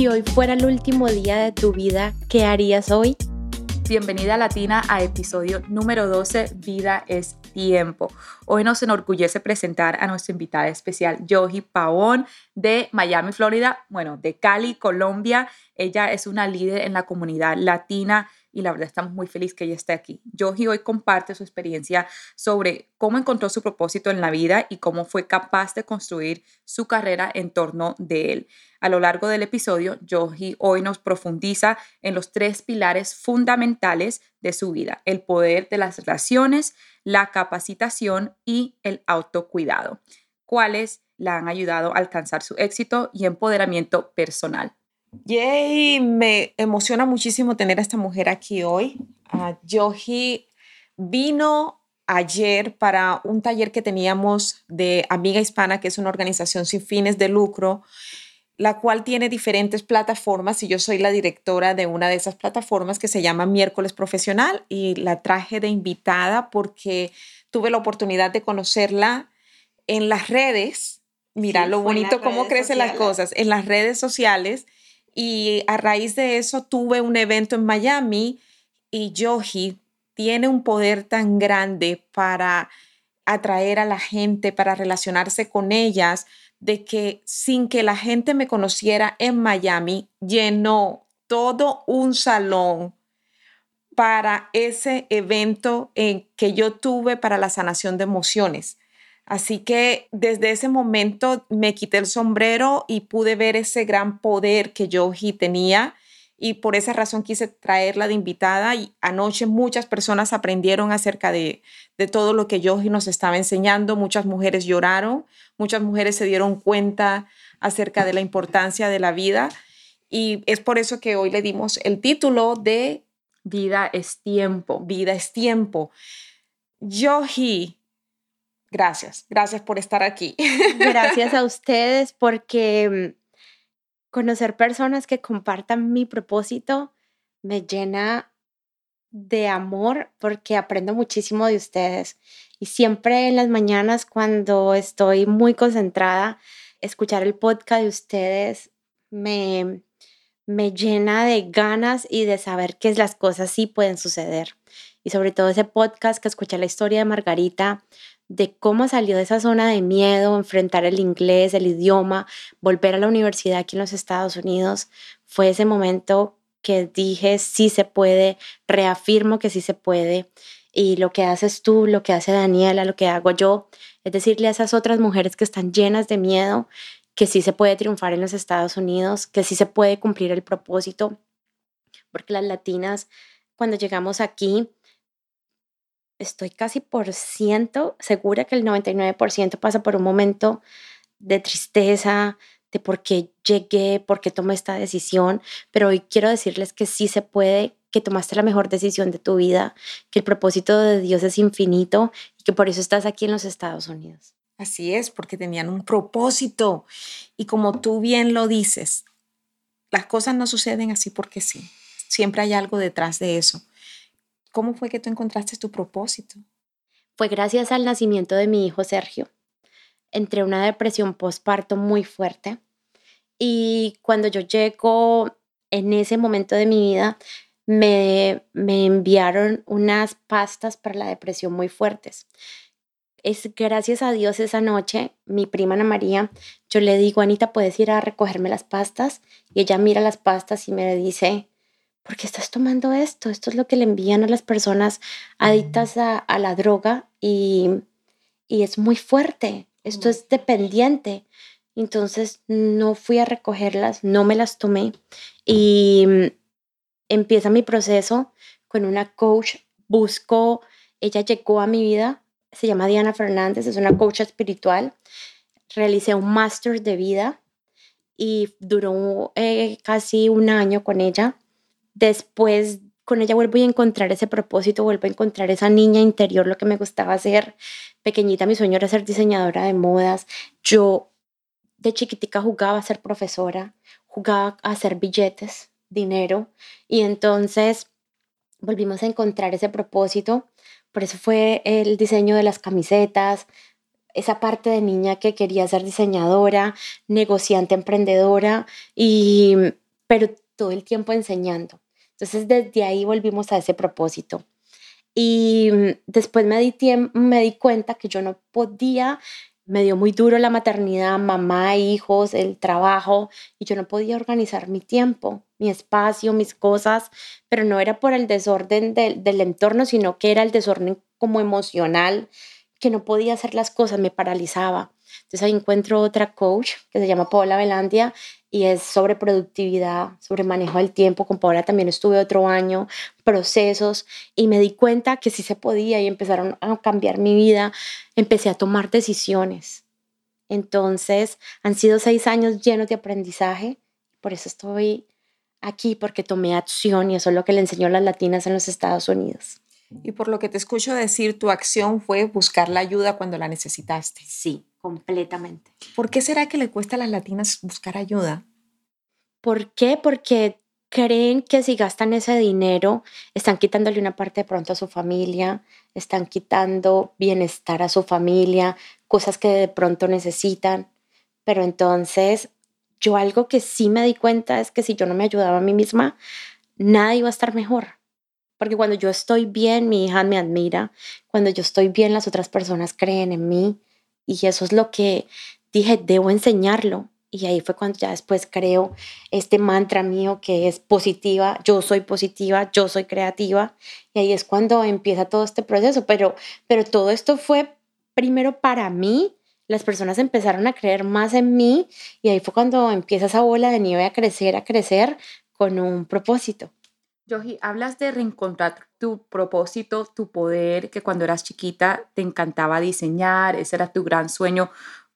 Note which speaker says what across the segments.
Speaker 1: Si hoy fuera el último día de tu vida, ¿qué harías hoy?
Speaker 2: Bienvenida Latina a episodio número 12, Vida es Tiempo. Hoy nos enorgullece presentar a nuestra invitada especial, Yogi Pavón, de Miami, Florida, bueno, de Cali, Colombia. Ella es una líder en la comunidad latina y la verdad estamos muy felices que ella esté aquí. Yogi hoy comparte su experiencia sobre cómo encontró su propósito en la vida y cómo fue capaz de construir su carrera en torno de él. A lo largo del episodio, Yogi hoy nos profundiza en los tres pilares fundamentales de su vida, el poder de las relaciones, la capacitación y el autocuidado, cuáles la han ayudado a alcanzar su éxito y empoderamiento personal.
Speaker 3: Yay, me emociona muchísimo tener a esta mujer aquí hoy. Uh, Yogi vino ayer para un taller que teníamos de Amiga Hispana, que es una organización sin fines de lucro, la cual tiene diferentes plataformas y yo soy la directora de una de esas plataformas que se llama Miércoles Profesional y la traje de invitada porque tuve la oportunidad de conocerla en las redes. Mira lo bonito cómo crecen las cosas en las redes sociales y a raíz de eso tuve un evento en Miami y Yogi tiene un poder tan grande para atraer a la gente, para relacionarse con ellas, de que sin que la gente me conociera en Miami, llenó todo un salón para ese evento en que yo tuve para la sanación de emociones. Así que desde ese momento me quité el sombrero y pude ver ese gran poder que Yogi tenía y por esa razón quise traerla de invitada y anoche muchas personas aprendieron acerca de, de todo lo que Yogi nos estaba enseñando, muchas mujeres lloraron, muchas mujeres se dieron cuenta acerca de la importancia de la vida y es por eso que hoy le dimos el título de
Speaker 2: Vida es tiempo.
Speaker 3: Vida es tiempo. Yogi, Gracias, gracias por estar aquí.
Speaker 1: Gracias a ustedes porque mm, conocer personas que compartan mi propósito me llena de amor porque aprendo muchísimo de ustedes. Y siempre en las mañanas cuando estoy muy concentrada, escuchar el podcast de ustedes me, me llena de ganas y de saber que las cosas sí pueden suceder. Y sobre todo ese podcast que escuché la historia de Margarita de cómo salió de esa zona de miedo, enfrentar el inglés, el idioma, volver a la universidad aquí en los Estados Unidos, fue ese momento que dije, sí se puede, reafirmo que sí se puede. Y lo que haces tú, lo que hace Daniela, lo que hago yo, es decirle a esas otras mujeres que están llenas de miedo que sí se puede triunfar en los Estados Unidos, que sí se puede cumplir el propósito, porque las latinas, cuando llegamos aquí, estoy casi por ciento segura que el 99% pasa por un momento de tristeza, de por qué llegué, por qué tomé esta decisión, pero hoy quiero decirles que sí se puede, que tomaste la mejor decisión de tu vida, que el propósito de Dios es infinito y que por eso estás aquí en los Estados Unidos.
Speaker 3: Así es, porque tenían un propósito y como tú bien lo dices, las cosas no suceden así porque sí, siempre hay algo detrás de eso. ¿Cómo fue que tú encontraste tu propósito?
Speaker 1: Fue gracias al nacimiento de mi hijo Sergio. Entré una depresión postparto muy fuerte y cuando yo llego en ese momento de mi vida, me, me enviaron unas pastas para la depresión muy fuertes. Es gracias a Dios esa noche, mi prima Ana María, yo le digo, Anita, ¿puedes ir a recogerme las pastas? Y ella mira las pastas y me dice, ¿por qué estás tomando esto? Esto es lo que le envían a las personas adictas a, la droga y, y, es muy fuerte. Esto es dependiente. Entonces no fui a recogerlas, no me las tomé y mm, empieza mi proceso con una coach. Busco, ella llegó a mi vida, se llama Diana Fernández, es una coach espiritual. Realicé un máster de vida y duró eh, casi un año con ella después con ella vuelvo a encontrar ese propósito, vuelvo a encontrar esa niña interior, lo que me gustaba hacer. Pequeñita, mi sueño era ser diseñadora de modas. Yo de chiquitica jugaba a ser profesora, jugaba a hacer billetes, dinero, y entonces volvimos a encontrar ese propósito. Por eso fue el diseño de las camisetas, esa parte de niña que quería ser diseñadora, negociante, emprendedora, y, pero todo el tiempo enseñando. Entonces desde ahí volvimos a ese propósito. Y después me di, me di cuenta que yo no podía, me dio muy duro la maternidad, mamá, hijos, el trabajo, y yo no podía organizar mi tiempo, mi espacio, mis cosas, pero no era por el desorden del, del entorno, sino que era el desorden como emocional, que no podía hacer las cosas, me paralizaba. Entonces ahí encuentro otra coach que se llama Paola Velandia y es sobre productividad, sobre manejo del tiempo. Con Paola también estuve otro año, procesos, y me di cuenta que sí se podía y empezaron a cambiar mi vida. Empecé a tomar decisiones. Entonces han sido seis años llenos de aprendizaje. Por eso estoy aquí, porque tomé acción y eso es lo que le enseñó a las latinas en los Estados Unidos.
Speaker 3: Y por lo que te escucho decir, tu acción fue buscar la ayuda cuando la necesitaste.
Speaker 1: Sí, completamente.
Speaker 3: ¿Por qué será que le cuesta a las latinas buscar ayuda?
Speaker 1: ¿Por qué? Porque creen que si gastan ese dinero, están quitándole una parte de pronto a su familia, están quitando bienestar a su familia, cosas que de pronto necesitan. Pero entonces, yo algo que sí me di cuenta es que si yo no me ayudaba a mí misma, nada iba a estar mejor. Porque cuando yo estoy bien, mi hija me admira. Cuando yo estoy bien, las otras personas creen en mí. Y eso es lo que dije, debo enseñarlo. Y ahí fue cuando ya después creo este mantra mío que es positiva, yo soy positiva, yo soy creativa. Y ahí es cuando empieza todo este proceso. Pero, pero todo esto fue primero para mí. Las personas empezaron a creer más en mí y ahí fue cuando empieza esa bola de nieve a crecer, a crecer con un propósito.
Speaker 2: Yogi, hablas de reencontrar tu propósito, tu poder, que cuando eras chiquita te encantaba diseñar, ese era tu gran sueño.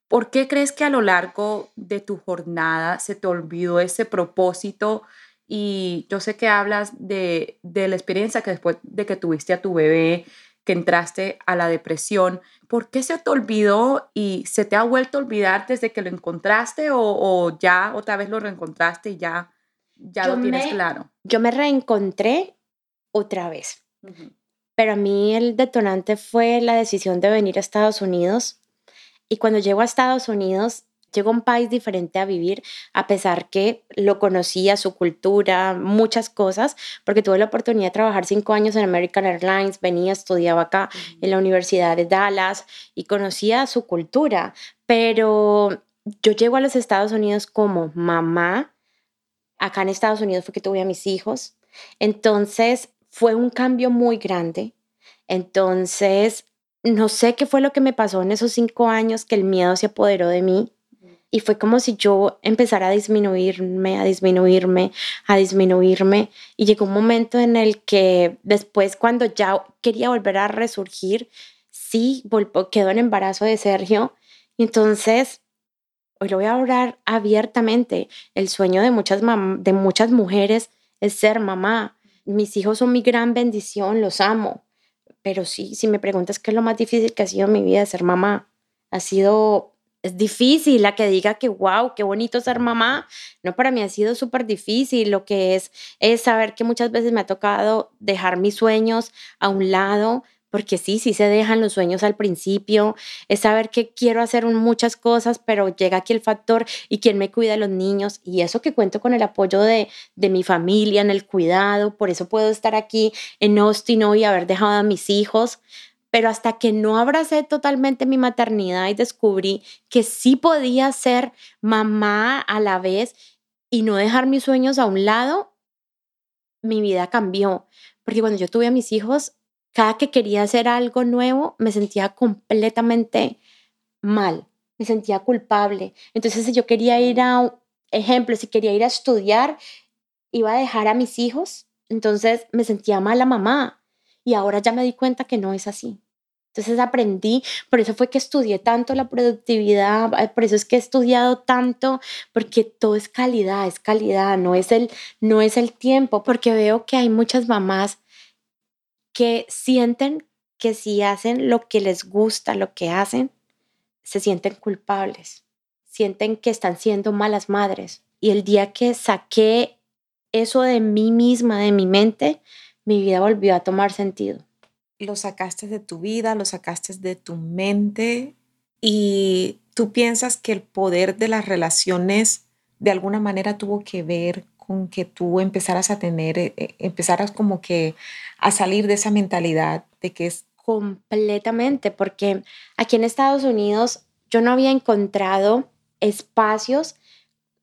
Speaker 2: ¿Por qué crees que a lo largo de tu jornada se te olvidó ese propósito? Y yo sé que hablas de, la experiencia que después de que tuviste a tu bebé, que entraste a la depresión, ¿por qué se te olvidó y se te ha vuelto a olvidar desde que lo encontraste o, o ya otra vez lo reencontraste y ya ya lo tienes claro.
Speaker 1: Yo me reencontré otra vez. Pero a mí el detonante fue la decisión de venir a Estados Unidos. Y cuando llego a Estados Unidos, llego a un país diferente a vivir, a pesar que lo conocía, su cultura, muchas cosas, porque tuve la oportunidad de trabajar cinco años en American Airlines, venía, estudiaba acá en la Universidad de Dallas y conocía su cultura. Pero yo llego a los Estados Unidos como mamá acá en Estados Unidos fue que tuve a mis hijos. Entonces fue un cambio muy grande. Entonces, no sé qué fue lo que me pasó en esos cinco años que el miedo se apoderó de mí. Y fue como si yo empezara a disminuirme, a disminuirme, a disminuirme. Y llegó un momento en el que después, cuando ya quería volver a resurgir, sí, quedó en embarazo de Sergio. Y entonces hoy lo voy a hablar abiertamente. El sueño de muchas, de muchas mujeres es ser mamá. Mis hijos son mi gran bendición, los amo. Pero sí, si me preguntas qué es lo más difícil que ha sido en mi vida, ser mamá, ha sido, es difícil la que diga que, wow, qué bonito ser mamá. No, para mí ha sido súper difícil. Lo que es, es saber que muchas veces me ha tocado dejar mis sueños a un lado porque sí, sí se dejan los sueños al principio, es saber que quiero hacer muchas cosas, pero llega aquí el factor y quién me cuida a los niños y eso que cuento con el apoyo de, de mi familia en el cuidado, por eso puedo estar aquí en Austin hoy haber dejado a mis hijos, pero hasta que no abracé totalmente mi maternidad y descubrí que sí podía ser mamá a la vez y no dejar mis sueños a un lado, mi vida cambió. Porque cuando yo tuve a mis hijos, cada que quería hacer algo nuevo, me sentía completamente mal, me sentía culpable. Entonces, si yo quería ir a, ejemplo, si quería ir a estudiar, iba a dejar a mis hijos, entonces me sentía mala mamá. Y ahora ya me di cuenta que no es así. Entonces aprendí, por eso fue que estudié tanto la productividad, eh, por eso es que he estudiado tanto, porque todo es calidad, es calidad, no es el, no es el tiempo, porque veo que hay muchas mamás que sienten que si hacen lo que les gusta, lo que hacen, se sienten culpables, sienten que están siendo malas madres. Y el día que saqué eso de mí misma, de mi mente, mi vida volvió a tomar sentido
Speaker 3: lo sacaste de tu vida, lo sacaste de tu mente y tú piensas que el poder de las relaciones de alguna manera tuvo que ver con que tú empezaras a tener, eh, eh, empezaras como que a salir de esa mentalidad de que es...
Speaker 1: Completamente, porque aquí en Estados Unidos yo no había encontrado espacios,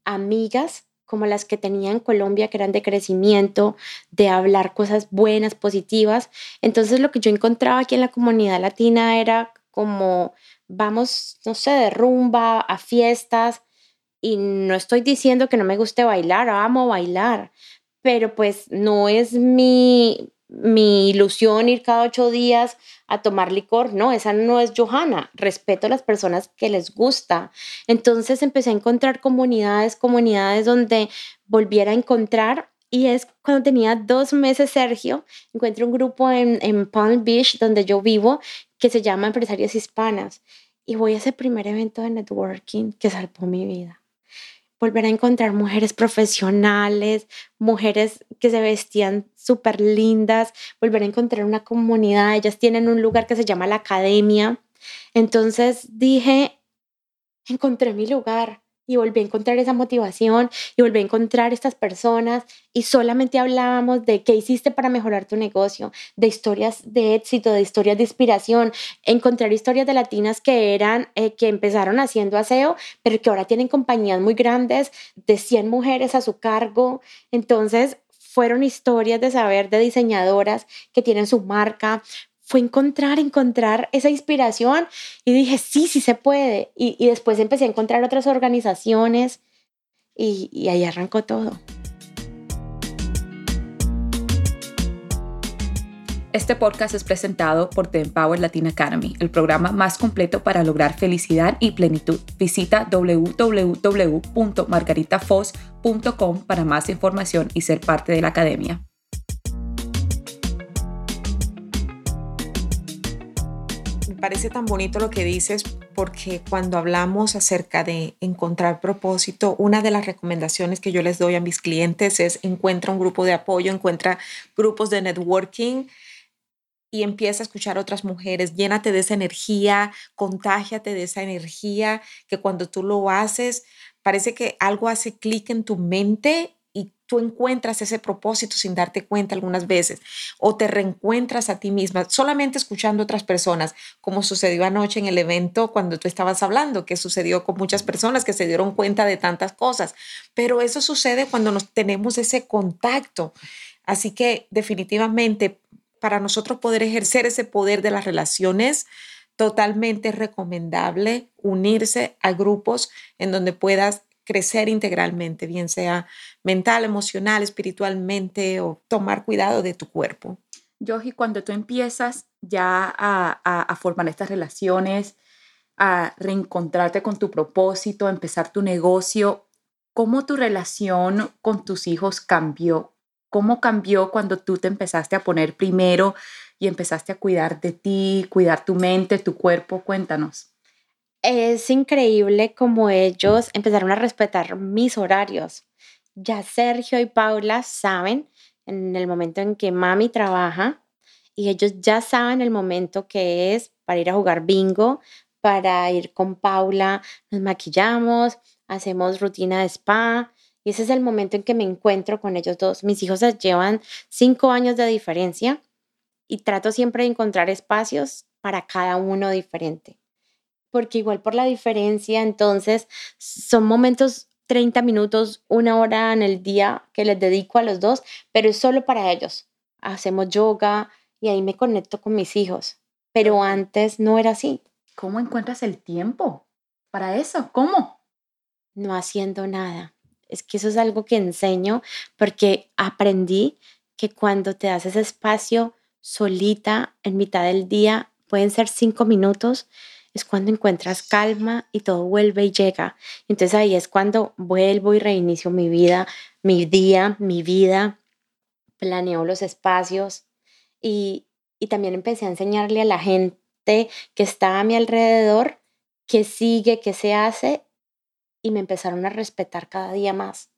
Speaker 1: amigas como las que tenía en Colombia, que eran de crecimiento, de hablar cosas buenas, positivas. Entonces lo que yo encontraba aquí en la comunidad latina era como vamos, no sé, de rumba, a fiestas, y no estoy diciendo que no me guste bailar, amo bailar, pero pues no es mi, mi ilusión ir cada ocho días a tomar licor. No, esa no es Johanna. Respeto a las personas que les gusta. Entonces empecé a encontrar comunidades, comunidades donde volviera a encontrar. Y es cuando tenía dos meses, Sergio, encuentro un grupo en, en Palm Beach, donde yo vivo, que se llama Empresarias Hispanas. Y voy a ese primer evento de networking que salvó mi vida volver a encontrar mujeres profesionales, mujeres que se vestían súper lindas, volver a encontrar una comunidad. Ellas tienen un lugar que se llama la academia. Entonces dije, encontré mi lugar y volví a encontrar esa motivación y volví a encontrar estas personas y solamente hablábamos de qué hiciste para mejorar tu negocio, de historias de éxito, de historias de inspiración, encontrar historias de latinas que eran, eh, que empezaron haciendo aseo, pero que ahora tienen compañías muy grandes de 100 mujeres a su cargo. Entonces, fueron historias de saber de diseñadoras que tienen su marca, fue encontrar, encontrar esa inspiración y dije, sí, sí se puede. Y, después empecé a encontrar otras organizaciones y, y ahí arrancó todo.
Speaker 2: Este podcast es presentado por The Empower Latin Academy, el programa más completo para lograr felicidad y plenitud. Visita www.margaritafos.com para más información y ser parte de la academia.
Speaker 3: Parece tan bonito lo que dices porque cuando hablamos acerca de encontrar propósito, una de las recomendaciones que yo les doy a mis clientes es encuentra un grupo de apoyo, encuentra grupos de networking y empieza a escuchar a otras mujeres, llénate de esa energía, contágiate de esa energía que cuando tú lo haces, parece que algo hace clic en tu mente tú encuentras ese propósito sin darte cuenta algunas veces o te reencuentras a ti misma solamente escuchando otras personas, como sucedió anoche en el evento cuando tú estabas hablando, que sucedió con muchas personas que se dieron cuenta de tantas cosas, pero eso sucede cuando nos tenemos ese contacto. Así que definitivamente para nosotros poder ejercer ese poder de las relaciones, totalmente recomendable unirse a grupos en donde puedas crecer integralmente, bien sea mental, emocional, espiritualmente o tomar cuidado de tu cuerpo.
Speaker 2: Yogi, cuando tú empiezas ya a, a, formar estas relaciones, a reencontrarte con tu propósito, a empezar tu negocio, ¿cómo tu relación con tus hijos cambió? ¿Cómo cambió cuando tú te empezaste a poner primero y empezaste a cuidar de ti, cuidar tu mente, tu cuerpo? Cuéntanos
Speaker 1: es increíble como ellos empezaron a respetar mis horarios. Ya Sergio y Paula saben en el momento en que mami trabaja y ellos ya saben el momento que es para ir a jugar bingo, para ir con Paula, nos maquillamos, hacemos rutina de spa y ese es el momento en que me encuentro con ellos dos. Mis hijos llevan cinco años de diferencia y trato siempre de encontrar espacios para cada uno diferente porque igual por la diferencia, entonces son momentos 30 minutos, una hora en el día que les dedico a los dos, pero es solo para ellos. Hacemos yoga y ahí me conecto con mis hijos, pero antes no era así.
Speaker 2: ¿Cómo encuentras el tiempo para eso? ¿Cómo?
Speaker 1: No haciendo nada. Es que eso es algo que enseño porque aprendí que cuando te das ese espacio solita en mitad del día pueden ser cinco minutos, es cuando encuentras calma y todo vuelve y llega. Entonces ahí es cuando vuelvo y reinicio mi vida, mi día, mi vida, planeo los espacios y, y también empecé a enseñarle a la gente que está a mi alrededor qué sigue, qué se hace y me empezaron a respetar cada día más.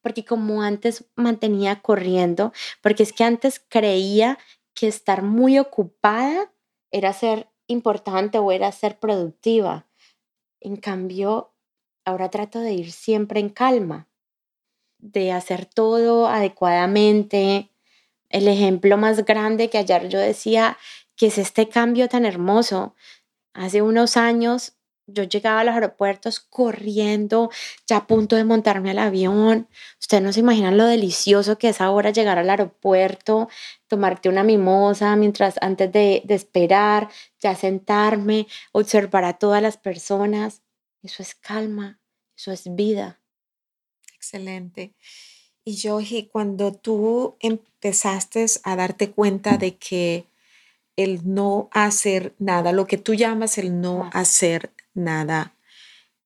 Speaker 1: Porque como antes mantenía corriendo, porque es que antes creía que estar muy ocupada era ser importante o era ser productiva. En cambio, ahora trato de ir siempre en calma, de hacer todo adecuadamente. El ejemplo más grande que ayer yo decía, que es este cambio tan hermoso. Hace unos años yo llegaba a los aeropuertos corriendo, ya a punto de montarme al avión. Ustedes no se imaginan lo delicioso que es ahora llegar al aeropuerto, tomarte una mimosa mientras antes de, de esperar, ya sentarme, observar a todas las personas. Eso es calma, eso es vida.
Speaker 3: Excelente. Y Joji, cuando tú empezaste a darte cuenta de que el no hacer nada, lo que tú llamas el no hacer nada,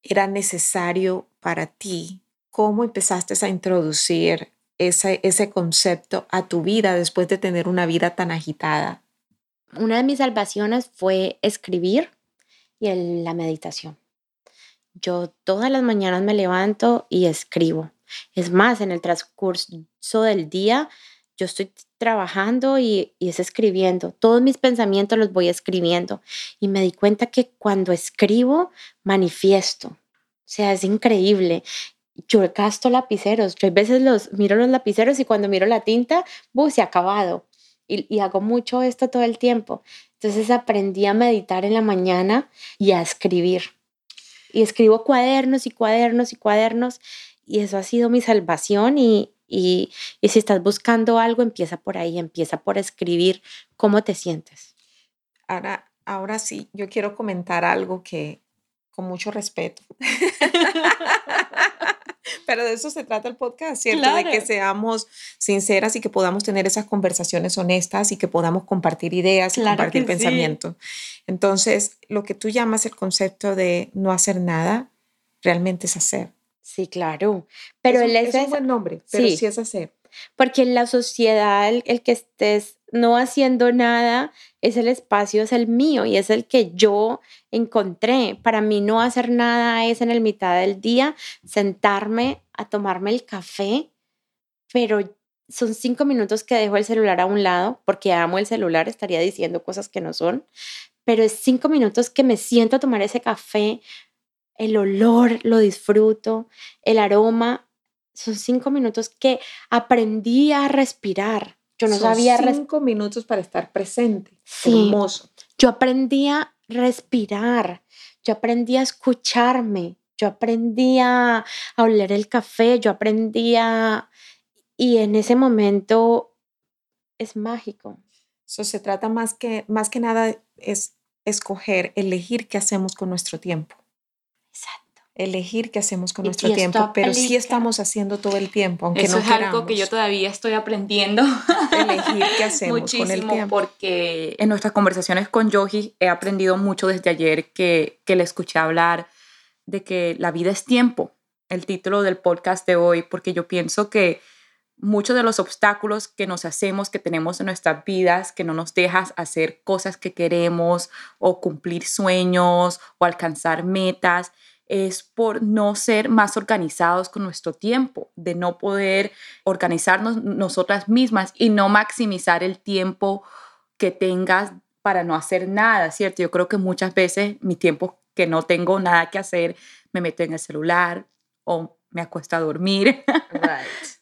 Speaker 3: era necesario para ti. ¿Cómo empezaste a introducir ese, ese concepto a tu vida después de tener una vida tan agitada?
Speaker 1: Una de mis salvaciones fue escribir y la meditación. Yo todas las mañanas me levanto y escribo. Es más, en el transcurso del día, yo estoy trabajando y, es escribiendo. Todos mis pensamientos los voy escribiendo. Y me di cuenta que cuando escribo, manifiesto. O sea, es increíble. Yo gasto lapiceros. Yo a veces los miro los lapiceros y cuando miro la tinta, ¡bu! se ha acabado. Y, y hago mucho esto todo el tiempo. Entonces aprendí a meditar en la mañana y a escribir. Y escribo cuadernos y cuadernos y cuadernos. Y eso ha sido mi salvación y, y, si estás buscando algo, empieza por ahí, empieza por escribir cómo te sientes.
Speaker 3: Ahora, ahora sí, yo quiero comentar algo que con mucho respeto. Pero de eso se trata el podcast, ¿cierto? De que seamos sinceras y que podamos tener esas conversaciones honestas y que podamos compartir ideas y compartir pensamientos. Entonces, lo que tú llamas el concepto de no hacer nada, realmente es hacer.
Speaker 1: Sí, claro. Pero
Speaker 3: él es, un buen nombre, pero sí, es hacer.
Speaker 1: Porque en la sociedad el, que estés no haciendo nada es el espacio, es el mío y es el que yo encontré. Para mí no hacer nada es en el mitad del día sentarme a tomarme el café, pero son cinco minutos que dejo el celular a un lado porque amo el celular, estaría diciendo cosas que no son, pero es cinco minutos que me siento a tomar ese café, el olor lo disfruto, el aroma. Son cinco minutos que aprendí a respirar. Yo no Son sabía.
Speaker 3: Cinco minutos para estar presente. Sí. Hermoso.
Speaker 1: Yo aprendí a respirar. Yo aprendí a escucharme. Yo aprendí a, oler el café. Yo aprendí a. Y en ese momento es mágico.
Speaker 3: Eso se trata más que, más que nada es escoger, elegir qué hacemos con nuestro tiempo elegir qué hacemos con nuestro tiempo, pero sí estamos haciendo todo el tiempo, aunque Eso
Speaker 2: es algo que yo todavía estoy aprendiendo.
Speaker 3: Elegir qué hacemos Muchísimo, con el tiempo.
Speaker 2: porque en nuestras conversaciones con Yogi he aprendido mucho desde ayer que, que le escuché hablar de que la vida es tiempo, el título del podcast de hoy, porque yo pienso que muchos de los obstáculos que nos hacemos, que tenemos en nuestras vidas, que no nos dejas hacer cosas que queremos o cumplir sueños o alcanzar metas, es por no ser más organizados con nuestro tiempo, de no poder organizarnos nosotras mismas y no maximizar el tiempo que tengas para no hacer nada, ¿cierto? Yo creo que muchas veces mi tiempo que no tengo nada que hacer, me meto en el celular o me acuesto a dormir.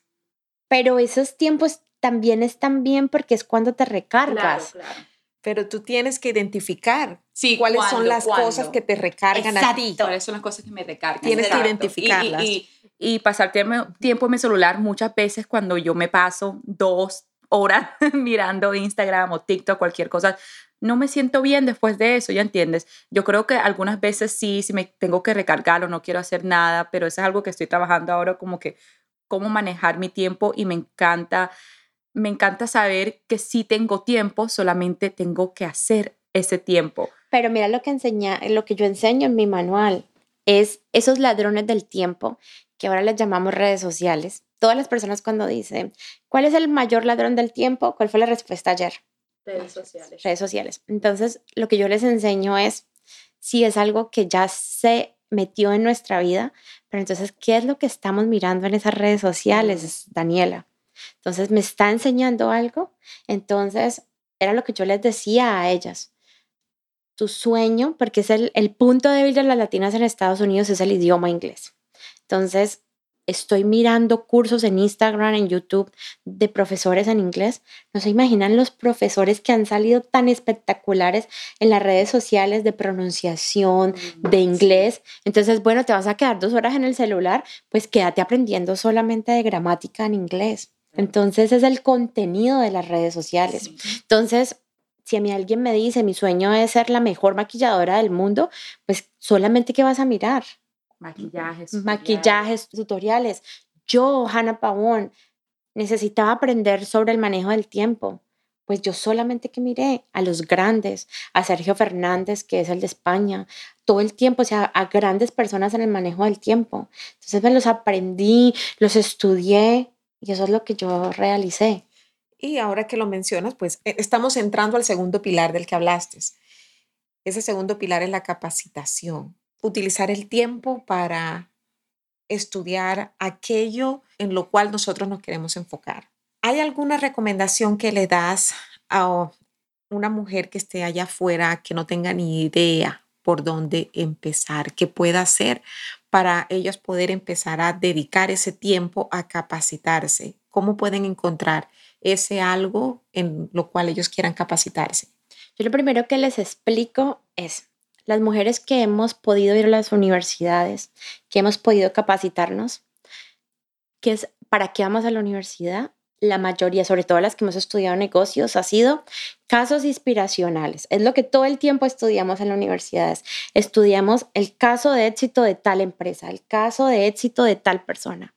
Speaker 1: Pero esos tiempos también están bien porque es cuando te recargas. Claro, claro
Speaker 3: pero tú tienes que identificar cuáles son las cosas que te recargan a ti.
Speaker 2: Cuáles son las cosas que me recargan.
Speaker 3: Tienes que identificarlas.
Speaker 2: Y, y, pasar tiempo en mi celular muchas veces cuando yo me paso dos horas mirando Instagram o TikTok, cualquier cosa, no me siento bien después de eso, ¿ya entiendes? Yo creo que algunas veces sí, si me tengo que recargar o no quiero hacer nada, pero eso es algo que estoy trabajando ahora como que cómo manejar mi tiempo y me encanta me encanta saber que si tengo tiempo, solamente tengo que hacer ese tiempo.
Speaker 1: Pero mira lo que enseña, lo que yo enseño en mi manual es esos ladrones del tiempo que ahora les llamamos redes sociales. Todas las personas cuando dicen, ¿cuál es el mayor ladrón del tiempo? ¿Cuál fue la respuesta ayer?
Speaker 2: Redes sociales.
Speaker 1: Redes sociales. Entonces, lo que yo les enseño es si es algo que ya se metió en nuestra vida, pero entonces, ¿qué es lo que estamos mirando en esas redes sociales, Daniela? Entonces, ¿me está enseñando algo? Entonces, era lo que yo les decía a ellas. Tu sueño, porque es el, el punto débil de las latinas en Estados Unidos, es el idioma inglés. Entonces, estoy mirando cursos en Instagram, en YouTube de profesores en inglés. No se imaginan los profesores que han salido tan espectaculares en las redes sociales de pronunciación, de mm, inglés. Entonces, bueno, te vas a quedar dos horas en el celular, pues quédate aprendiendo solamente de gramática en inglés. Entonces, es el contenido de las redes sociales. Entonces, si a mí alguien me dice, mi sueño es ser la mejor maquilladora del mundo, pues solamente qué vas a mirar
Speaker 2: Maquillajes.
Speaker 1: Maquillajes, tutoriales. Yo, Hannah Pavón, necesitaba aprender sobre el manejo del tiempo. Pues yo solamente que miré a los grandes, a Sergio Fernández, que es el de España, todo el tiempo, o sea, a grandes personas en el manejo del tiempo. Entonces me los aprendí, los estudié y eso es lo que yo realicé.
Speaker 3: Y ahora que lo mencionas, pues e, estamos entrando al segundo pilar del que hablaste. Ese segundo pilar es la capacitación utilizar el tiempo para estudiar aquello en lo cual nosotros nos queremos enfocar. ¿Hay alguna recomendación que le das a una mujer que esté allá afuera, que no tenga ni idea por dónde empezar, que pueda hacer para ellos poder empezar a dedicar ese tiempo a capacitarse? ¿Cómo pueden encontrar ese algo en lo cual ellos quieran capacitarse?
Speaker 1: Yo lo primero que les explico es, las mujeres que hemos podido ir a las universidades, que hemos podido capacitarnos, que es para qué vamos a la universidad, la mayoría, sobre todo las que hemos estudiado negocios, ha sido casos inspiracionales. Es lo que todo el tiempo estudiamos en las universidades. Estudiamos el caso de éxito de tal empresa, el caso de éxito de tal persona.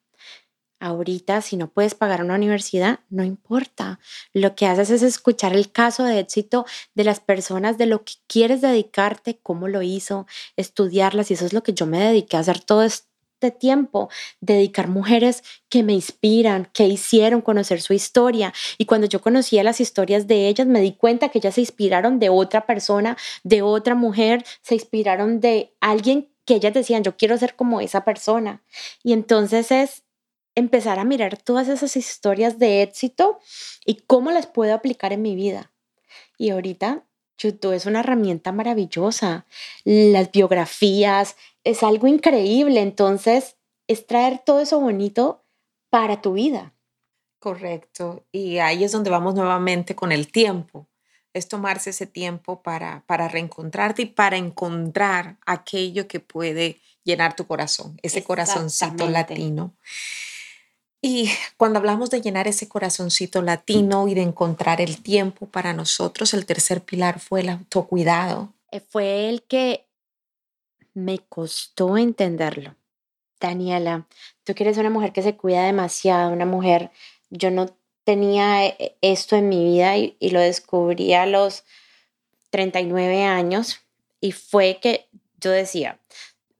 Speaker 1: Ahorita, si no puedes pagar una universidad, no importa. Lo que haces es escuchar el caso de éxito de las personas, de lo que quieres dedicarte, cómo lo hizo, estudiarlas. Y eso es lo que yo me dediqué a hacer todo este tiempo, dedicar mujeres que me inspiran, que hicieron conocer su historia. Y cuando yo conocía las historias de ellas, me di cuenta que ellas se inspiraron de otra persona, de otra mujer, se inspiraron de alguien que ellas decían, yo quiero ser como esa persona. Y entonces es empezar a mirar todas esas historias de éxito y cómo las puedo aplicar en mi vida. Y ahorita YouTube es una herramienta maravillosa. Las biografías es algo increíble. Entonces, es traer todo eso bonito para tu vida.
Speaker 3: Correcto. Y ahí es donde vamos nuevamente con el tiempo. Es tomarse ese tiempo para, para reencontrarte y para encontrar aquello que puede llenar tu corazón, ese corazoncito latino. Y cuando hablamos de llenar ese corazoncito latino y de encontrar el tiempo para nosotros, el tercer pilar fue el autocuidado.
Speaker 1: Eh, fue el que me costó entenderlo. Daniela, tú que eres una mujer que se cuida demasiado, una mujer, yo no tenía eh, esto en mi vida y, y lo descubrí a los 39 años y fue que yo decía,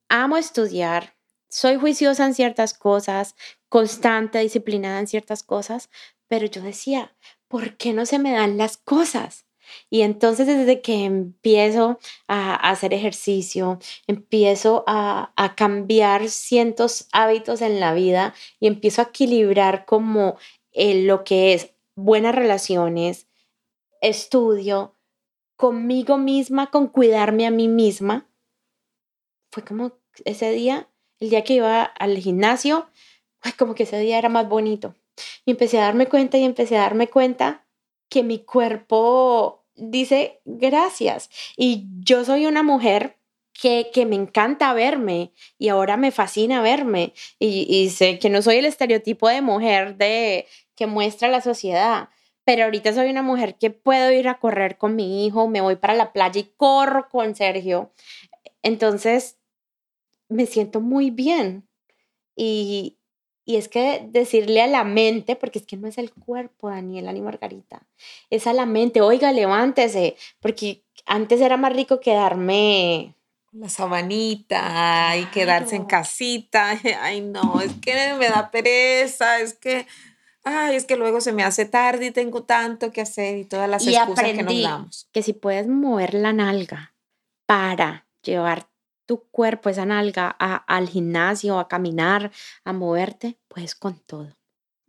Speaker 1: amo estudiar, soy juiciosa en ciertas cosas, constante, disciplinada en ciertas cosas, pero yo decía, ¿por qué no se me dan las cosas? Y entonces desde que empiezo a, hacer ejercicio, empiezo a, cambiar cientos hábitos en la vida y empiezo a equilibrar como lo que es buenas relaciones, estudio, conmigo misma, con cuidarme a mí misma, fue como ese día, el día que iba al gimnasio, como que ese día era más bonito. Y empecé a darme cuenta y empecé a darme cuenta que mi cuerpo dice gracias. Y yo soy una mujer que, que, me encanta verme y ahora me fascina verme. Y, y, sé que no soy el estereotipo de mujer de, que muestra la sociedad, pero ahorita soy una mujer que puedo ir a correr con mi hijo, me voy para la playa y corro con Sergio. Entonces, me siento muy bien. Y, y es que decirle a la mente, porque es que no es el cuerpo, Daniela ni Margarita, es a la mente, oiga, levántese, porque antes era más rico quedarme
Speaker 3: la sabanita y quedarse en casita. Ay, no, es que me da pereza, es que, ay, es que luego se me hace tarde y tengo tanto que hacer y todas las excusas que nos damos.
Speaker 1: Que si puedes mover la nalga para llevar tu cuerpo, esa nalga, al gimnasio, a caminar, a moverte, pues con todo.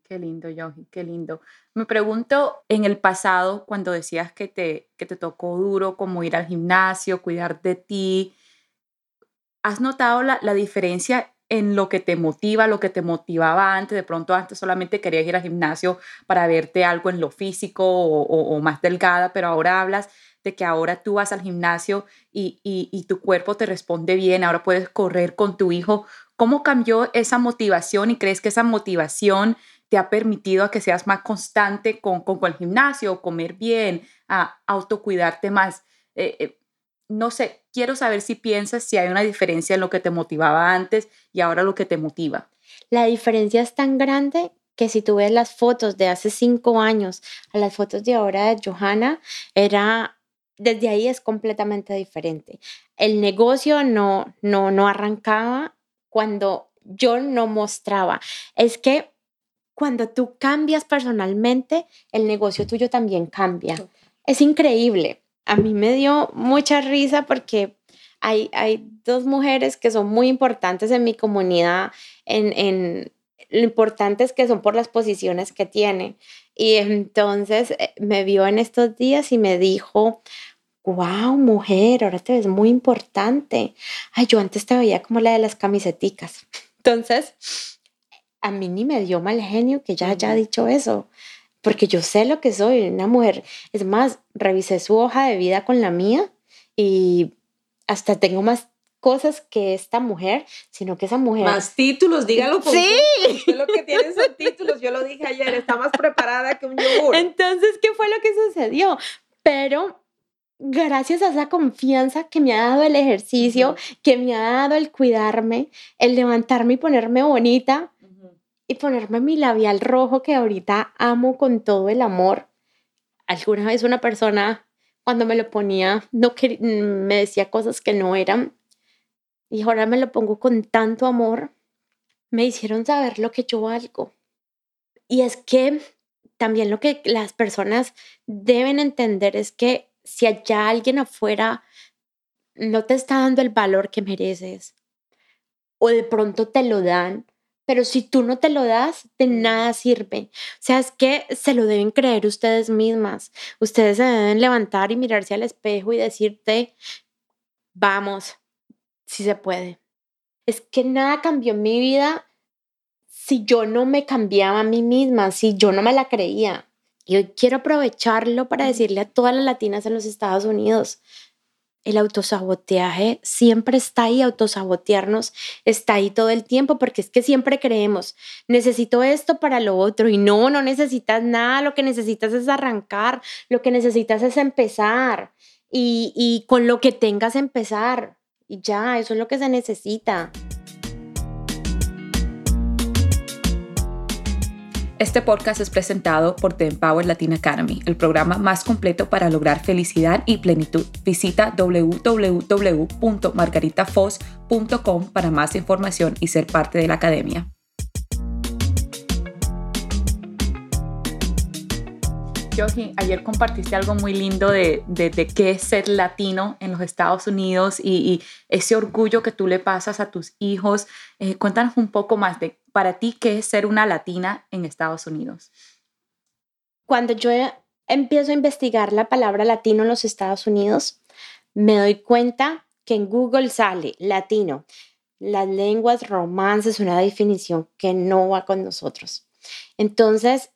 Speaker 2: Qué lindo, Yogi, qué lindo. Me pregunto, en el pasado, cuando decías que te, que te tocó duro como ir al gimnasio, cuidar de ti, ¿has notado la, la diferencia en lo que te motiva, lo que te motivaba antes? De pronto antes solamente querías ir al gimnasio para verte algo en lo físico o, o más delgada, pero ahora hablas de que ahora tú vas al gimnasio y, y, tu cuerpo te responde bien, ahora puedes correr con tu hijo. ¿Cómo cambió esa motivación y crees que esa motivación te ha permitido a que seas más constante con, con, el gimnasio, comer bien, a autocuidarte más? Eh, eh, no sé, quiero saber si piensas si hay una diferencia en lo que te motivaba antes y ahora lo que te motiva.
Speaker 1: La diferencia es tan grande que si tú ves las fotos de hace cinco años a las fotos de ahora de Johanna, era desde ahí es completamente diferente. El negocio no, no, no arrancaba cuando yo no mostraba. Es que cuando tú cambias personalmente, el negocio tuyo también cambia. Es increíble. A mí me dio mucha risa porque hay, hay dos mujeres que son muy importantes en mi comunidad, en, en lo importantes que son por las posiciones que tienen. Y entonces eh, me vio en estos días y me dijo, wow, mujer, ahora te ves muy importante. Ay, yo antes te veía como la de las camiseticas. Entonces, a mí ni me dio mal genio que ya haya dicho eso, porque yo sé lo que soy, una mujer. Es más, revisé su hoja de vida con la mía y hasta tengo más cosas que esta mujer, sino que esa mujer.
Speaker 3: Más títulos, dígalo.
Speaker 1: Con sí.
Speaker 3: lo que tiene son títulos, yo lo dije ayer, está más preparada que un yogur.
Speaker 1: Entonces, ¿qué fue lo que sucedió? Pero gracias a esa confianza que me ha dado el ejercicio, que me ha dado el cuidarme, el levantarme y ponerme bonita y ponerme mi labial rojo que ahorita amo con todo el amor. Alguna vez una persona cuando me lo ponía no me decía cosas que no eran y ahora me lo pongo con tanto amor. Me hicieron saber lo que yo valgo. Y es que también lo que las personas deben entender es que si allá alguien afuera no te está dando el valor que mereces o de pronto te lo dan, pero si tú no te lo das, de nada sirve. O sea, es que se lo deben creer ustedes mismas. Ustedes se deben levantar y mirarse al espejo y decirte, vamos, si se puede. Es que nada cambió en mi vida si yo no me cambiaba a mí misma, si yo no me la creía. Y hoy quiero aprovecharlo para decirle a todas las latinas en los Estados Unidos, el autosaboteaje siempre está ahí, autosabotearnos está ahí todo el tiempo, porque es que siempre creemos, necesito esto para lo otro, y no, no necesitas nada, lo que necesitas es arrancar, lo que necesitas es empezar, y, y con lo que tengas empezar, y ya, eso es lo que se necesita.
Speaker 2: Este podcast es presentado por The Empower Latin Academy, el programa más completo para lograr felicidad y plenitud. Visita www.margaritafoz.com para más información y ser parte de la academia. Yogi, ayer compartiste algo muy lindo de, de, qué es ser latino en los Estados Unidos y, ese orgullo que tú le pasas a tus hijos. Eh, cuéntanos un poco más de para ti qué es ser una latina en Estados Unidos.
Speaker 1: Cuando yo empiezo a investigar la palabra latino en los Estados Unidos, me doy cuenta que en Google sale latino. Las lenguas romances, una definición que no va con nosotros. Entonces,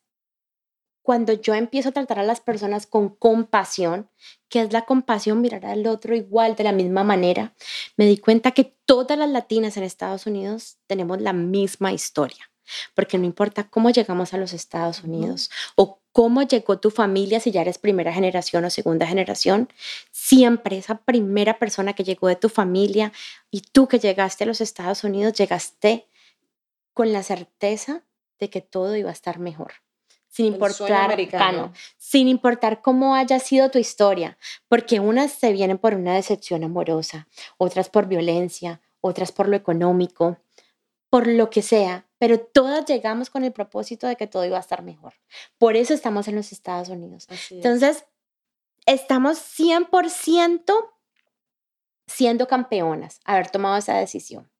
Speaker 1: cuando yo empiezo a tratar a las personas con compasión, que es la compasión, mirar al otro igual, de la misma manera, me di cuenta que todas las latinas en Estados Unidos tenemos la misma historia. Porque no importa cómo llegamos a los Estados Unidos o cómo llegó tu familia, si ya eres primera generación o segunda generación, siempre esa primera persona que llegó de tu familia y tú que llegaste a los Estados Unidos, llegaste con la certeza de que todo iba a estar mejor. Sin importar. Cano, sin importar cómo haya sido tu historia, porque unas se vienen por una decepción amorosa, otras por violencia, otras por lo económico, por lo que sea, pero todas llegamos con el propósito de que todo iba a estar mejor. Por eso estamos en los Estados Unidos. Entonces, estamos 100% siendo campeonas, haber tomado esa decisión,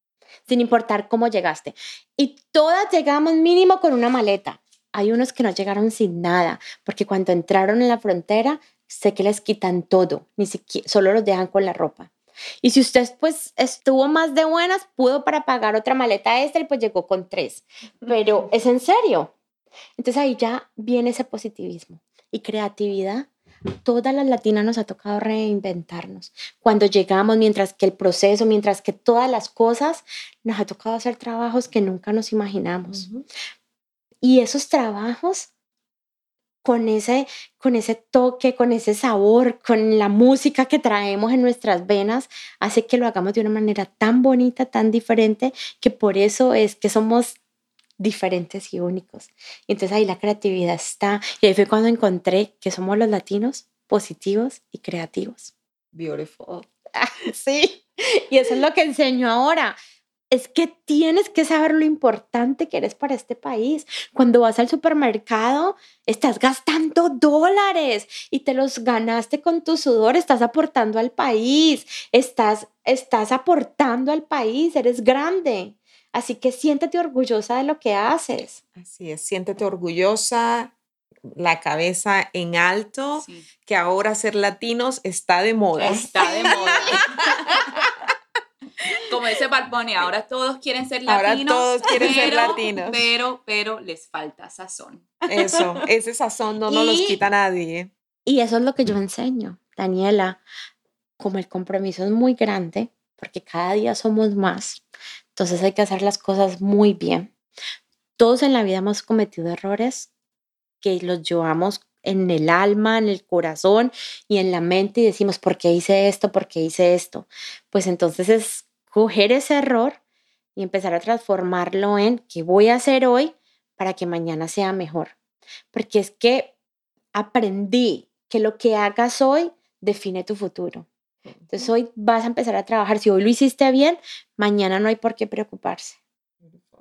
Speaker 1: sin importar cómo llegaste. Y todas llegamos mínimo con una maleta. Hay unos que no llegaron sin nada, porque cuando entraron en la frontera, sé que les quitan todo, ni siquiera, solo los dejan con la ropa. Y si usted pues estuvo más de buenas, pudo para pagar otra maleta extra y pues llegó con tres. Pero es en serio. Entonces ahí ya viene ese positivismo y creatividad. Todas las latinas nos ha tocado reinventarnos. Cuando llegamos, mientras que el proceso, mientras que todas las cosas, nos ha tocado hacer trabajos que nunca nos imaginamos. Y esos trabajos con ese, con ese toque, con ese sabor, con la música que traemos en nuestras venas, hace que lo hagamos de una manera tan bonita, tan diferente, que por eso es que somos diferentes y únicos. Y entonces ahí la creatividad está. Y ahí fue cuando encontré que somos los latinos positivos y creativos.
Speaker 3: Beautiful.
Speaker 1: Sí, y eso es lo que enseño ahora. Es que tienes que saber lo importante que eres para este país. Cuando vas al supermercado, estás gastando dólares y te los ganaste con tu sudor, estás aportando al país, estás, estás aportando al país, eres grande. Así que siéntete orgullosa de lo que haces.
Speaker 3: Así es, siéntete orgullosa, la cabeza en alto,
Speaker 2: Sí.
Speaker 3: que ahora ser latinos está de moda.
Speaker 2: Está de moda. Como dice Bad Bunny, ahora todos quieren ser
Speaker 3: Ahora
Speaker 2: latinos.
Speaker 3: todos quieren ser
Speaker 2: pero-
Speaker 3: latinos.
Speaker 2: Pero, pero les falta sazón.
Speaker 3: Eso, ese sazón no nos los quita nadie.
Speaker 1: Y eso es lo que yo enseño, Daniela. Como el compromiso es muy grande, porque cada día somos más, entonces hay que hacer las cosas muy bien. Todos en la vida hemos cometido errores que los llevamos en el alma, en el corazón y en la mente y decimos, ¿por qué hice esto? ¿Por qué hice esto? Pues entonces es coger ese error y empezar a transformarlo en qué voy a hacer hoy para que mañana sea mejor. Porque es que aprendí que lo que hagas hoy define tu futuro. Entonces hoy vas a empezar a trabajar. Si hoy lo hiciste bien, mañana no hay por qué preocuparse.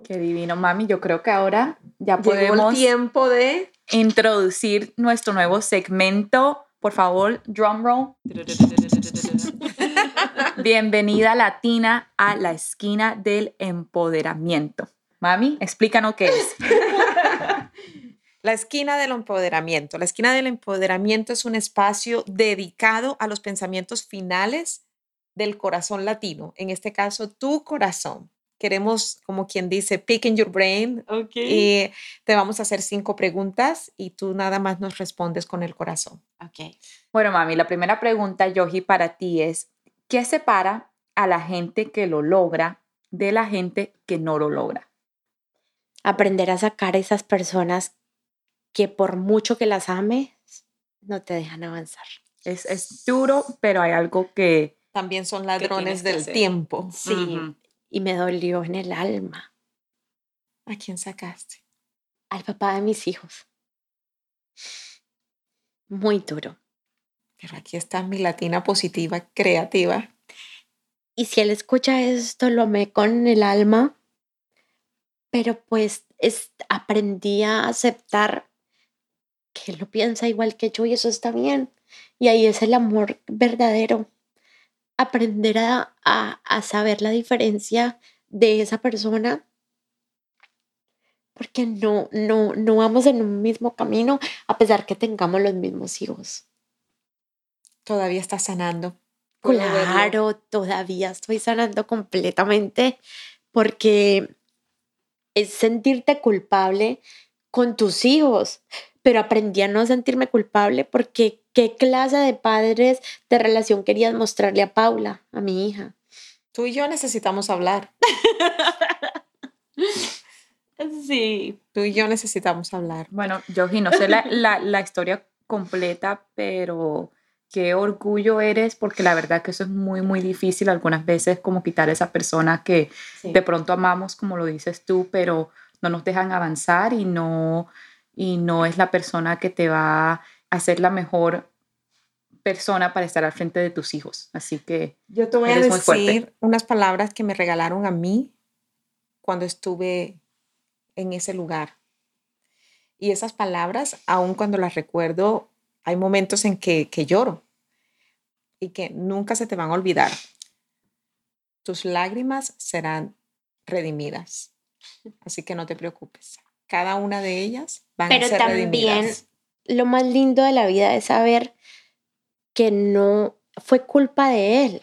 Speaker 2: Qué divino, mami. Yo creo que ahora ya
Speaker 3: Llegó
Speaker 2: podemos
Speaker 3: el tiempo de
Speaker 2: introducir nuestro nuevo segmento. Por favor, drum roll. Bienvenida latina a la esquina del empoderamiento. Mami, explícanos qué es.
Speaker 3: La esquina del empoderamiento. La esquina del empoderamiento es un espacio dedicado a los pensamientos finales del corazón latino, en este caso tu corazón. Queremos, como quien dice, pick in your brain y te vamos a hacer cinco preguntas y tú nada más nos respondes con el corazón.
Speaker 1: Ok.
Speaker 2: Bueno, mami, la primera pregunta, Yogi, para ti es, ¿qué separa a la gente que lo logra de la gente que no lo logra?
Speaker 1: Aprender a sacar a esas personas que por mucho que las ames, no te dejan avanzar.
Speaker 2: Es, es duro, pero hay algo que...
Speaker 3: También son ladrones del
Speaker 2: hacer?
Speaker 3: tiempo.
Speaker 1: Sí. Y me dolió en el alma
Speaker 3: ¿A quién sacaste?
Speaker 1: al papá de mis hijos. Muy duro.
Speaker 3: Pero aquí está mi latina positiva, creativa.
Speaker 1: Y si él escucha esto, lo amé con el alma, pero pues es, aprendí a aceptar que él lo piensa igual que yo y eso está bien. Y ahí es el amor verdadero. Aprender a, a, a saber la diferencia de esa persona. Porque no, no, no vamos en un mismo camino a pesar que tengamos los mismos hijos.
Speaker 3: Todavía está sanando.
Speaker 1: Claro, todavía estoy sanando completamente porque es sentirte culpable con tus hijos, pero aprendí a no sentirme culpable porque qué clase de padres de relación querías mostrarle a Paula, a mi hija.
Speaker 3: Tú y yo necesitamos hablar.
Speaker 1: Sí.
Speaker 3: Tú y yo necesitamos hablar.
Speaker 2: Bueno, Yogi, no sé la, la, la historia completa, pero qué orgullo eres, porque la verdad que eso es muy, muy difícil algunas veces como quitar a esa persona que de pronto amamos, como lo dices tú, pero no nos dejan avanzar y no, y no es la persona que te va a hacer la mejor persona para estar al frente de tus hijos. Así que
Speaker 3: yo te voy a decir unas palabras que me regalaron a mí cuando estuve en ese lugar. Y esas palabras, aun cuando las recuerdo, hay momentos en que, que lloro y que nunca se te van a olvidar. Tus lágrimas serán redimidas. Así que no te preocupes. Cada una de ellas van a ser también
Speaker 1: lo más lindo de la vida es saber que no fue culpa de él.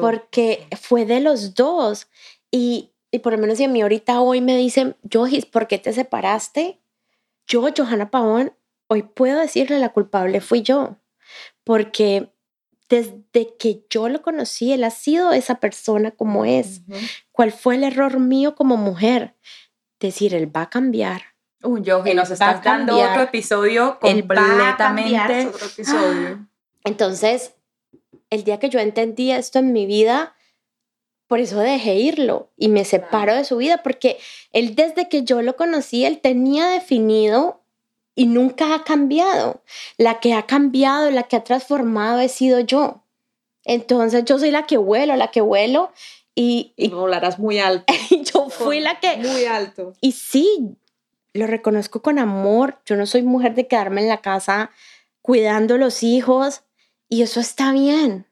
Speaker 1: Porque fue de los dos. Y, y por lo menos si a mí ahorita hoy me dicen, ¿por qué te separaste? Yo, Johanna Pavón, hoy puedo decirle la culpable fui yo. Porque desde que yo lo conocí, él ha sido esa persona como es. ¿Cuál fue el error mío como mujer? Decir, él va a cambiar.
Speaker 2: Uh, yo, y nos estás dando otro episodio completamente.
Speaker 1: Otro episodio. Entonces, el día que yo entendí esto en mi vida, por eso dejé irlo y me separo de su vida, porque él desde que yo lo conocí, él tenía definido y nunca ha cambiado. La que ha cambiado, la que ha transformado he sido yo. Entonces yo soy la que vuelo, la que vuelo y...
Speaker 3: Y volarás muy alto.
Speaker 1: yo fui la que...
Speaker 3: Muy alto.
Speaker 1: Y sí, lo reconozco con amor. Yo no soy mujer de quedarme en la casa cuidando los hijos y eso está bien.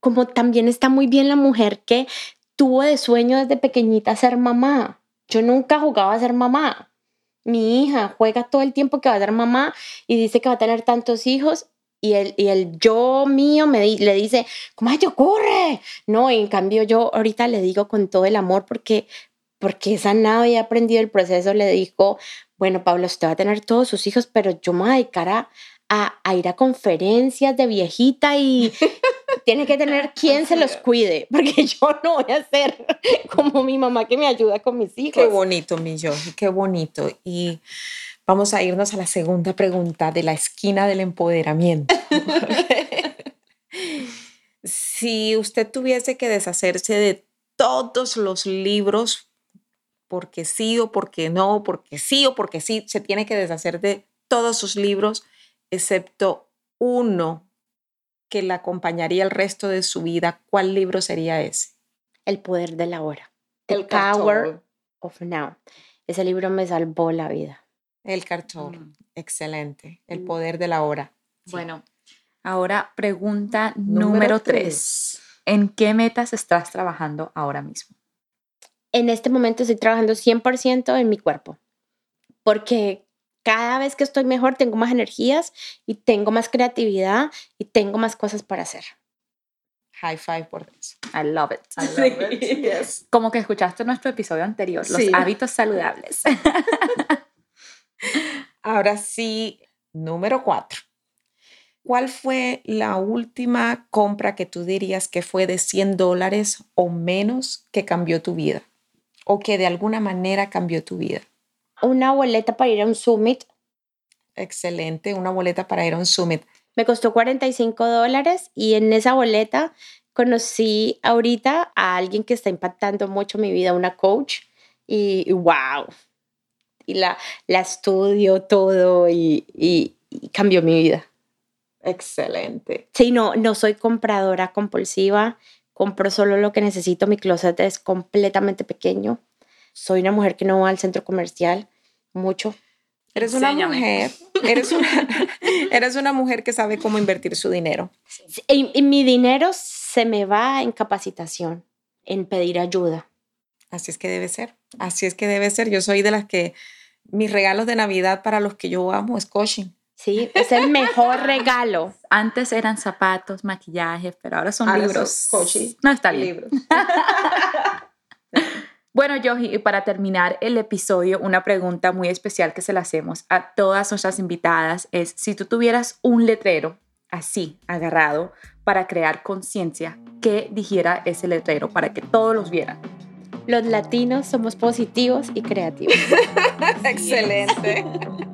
Speaker 1: Como también está muy bien la mujer que tuvo de sueño desde pequeñita ser mamá. Yo nunca jugaba a ser mamá mi hija juega todo el tiempo que va a ser mamá y dice que va a tener tantos hijos y el, y el yo mío me le dice, ¿cómo te ocurre? No, y en cambio yo ahorita le digo con todo el amor porque, porque esa nada y aprendido el proceso, le dijo, bueno, Pablo, usted va a tener todos sus hijos, pero yo me voy a dedicar a, a, ir a conferencias de viejita y tiene que tener quien se los cuide, porque yo no voy a ser como mi mamá que me ayuda con mis hijos.
Speaker 3: Qué bonito, mi yo, qué bonito. Y vamos a irnos a la segunda pregunta de la esquina del empoderamiento. si usted tuviese que deshacerse de todos los libros, porque sí o porque no, porque sí o porque sí, se tiene que deshacer de todos sus libros, excepto uno que la acompañaría el resto de su vida, ¿cuál libro sería ese?
Speaker 1: El poder de la hora. The Power of Now. Ese libro me salvó la vida.
Speaker 3: El cartón. Mm. Excelente. El mm. poder de la hora.
Speaker 2: Bueno, ahora pregunta número, tres. ¿En qué metas estás trabajando ahora mismo?
Speaker 1: En este momento estoy trabajando 100% en mi cuerpo. Porque cada vez que estoy mejor tengo más energías y tengo más creatividad y tengo más cosas para hacer.
Speaker 3: High five por eso.
Speaker 2: I love it. I love it. Como que escuchaste nuestro episodio anterior, los hábitos saludables.
Speaker 3: Ahora sí, número cuatro. ¿Cuál fue la última compra que tú dirías que fue de 100 dólares o menos que cambió tu vida? O que de alguna manera cambió tu vida?
Speaker 1: Una boleta para ir a un summit.
Speaker 3: Excelente, una boleta para ir a un summit.
Speaker 1: Me costó 45 dólares y en esa boleta conocí ahorita a alguien que está impactando mucho mi vida, una coach, y, wow. Y la, la estudio todo y, y, cambió mi vida.
Speaker 3: Excelente.
Speaker 1: Sí, no, no soy compradora compulsiva, compro solo lo que necesito, mi closet es completamente pequeño. Soy una mujer que no va al centro comercial mucho.
Speaker 3: Eres una mujer, eres una, eres una mujer que sabe cómo invertir su dinero.
Speaker 1: Y, mi dinero se me va en capacitación, en pedir ayuda.
Speaker 3: Así es que debe ser, así es que debe ser. Yo soy de las que mis regalos de Navidad para los que yo amo es coaching.
Speaker 1: Sí, es el mejor regalo.
Speaker 2: Antes eran zapatos, maquillaje, pero ahora son libros.
Speaker 3: coaching.
Speaker 2: No está bien. Libros. Bueno, Yoji, y para terminar el episodio, una pregunta muy especial que se la hacemos a todas nuestras invitadas es, si tú tuvieras un letrero así, agarrado, para crear conciencia, ¿qué dijera ese letrero para que todos los vieran?
Speaker 1: Los latinos somos positivos y creativos.
Speaker 3: Excelente.